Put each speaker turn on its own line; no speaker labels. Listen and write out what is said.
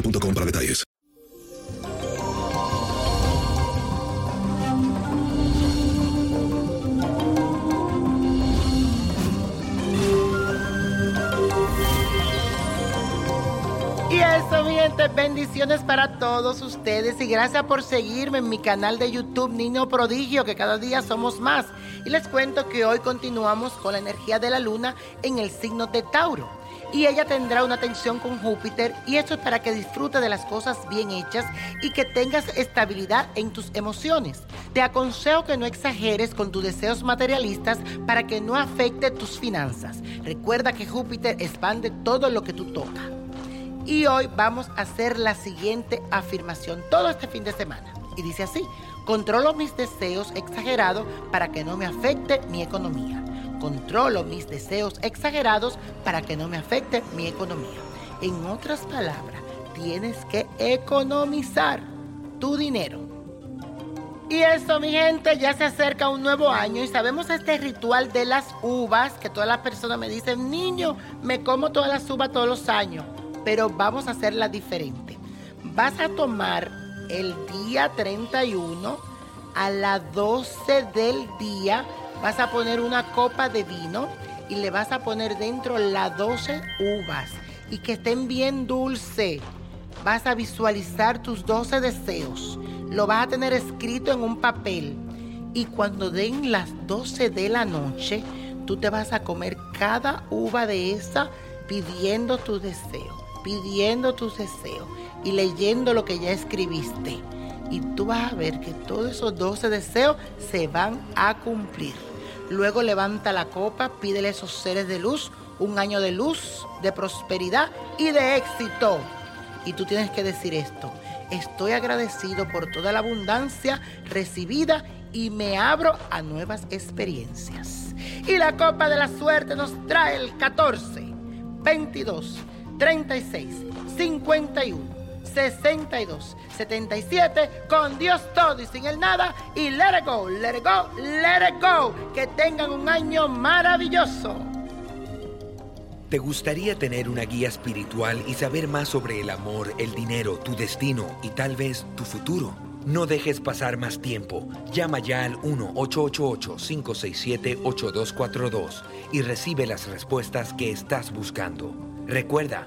boostmobile.com para detalles.
Y eso, mi gente, bendiciones para todos ustedes y gracias por seguirme en mi canal de YouTube Niño Prodigio, que cada día somos más. Y les cuento que hoy continuamos con la energía de la luna en el signo de Tauro. Y ella tendrá una tensión con Júpiter y esto es para que disfrutes de las cosas bien hechas y que tengas estabilidad en tus emociones. Te aconsejo que no exageres con tus deseos materialistas para que no afecte tus finanzas. Recuerda que Júpiter expande todo lo que tú tocas. Y hoy vamos a hacer la siguiente afirmación todo este fin de semana. Y dice así, controlo mis deseos exagerados para que no me afecte mi economía. Controlo mis deseos exagerados para que no me afecte mi economía. En otras palabras, tienes que economizar tu dinero. Y eso, mi gente, ya se acerca un nuevo año y sabemos este ritual de las uvas, que todas las personas me dicen, niño, me como todas las uvas todos los años pero vamos a hacerla diferente. Vas a tomar el día 31 a las 12 del día, vas a poner una copa de vino y le vas a poner dentro las 12 uvas y que estén bien dulce. Vas a visualizar tus 12 deseos. Lo vas a tener escrito en un papel. Y cuando den las 12 de la noche, tú te vas a comer cada uva de esa pidiendo tus deseos pidiendo tus deseos y leyendo lo que ya escribiste. Y tú vas a ver que todos esos 12 deseos se van a cumplir. Luego levanta la copa, pídele a esos seres de luz un año de luz, de prosperidad y de éxito. Y tú tienes que decir esto. Estoy agradecido por toda la abundancia recibida y me abro a nuevas experiencias. Y la copa de la suerte nos trae el 14, 22, 36, 51, 62, 77, con Dios todo y sin el nada, y let it go, let it go, let it go. Que tengan un año maravilloso.
¿Te gustaría tener una guía espiritual y saber más sobre el amor, el dinero, tu destino y tal vez tu futuro? No dejes pasar más tiempo. Llama ya al 1-888-567-8242 y recibe las respuestas que estás buscando. Recuerda,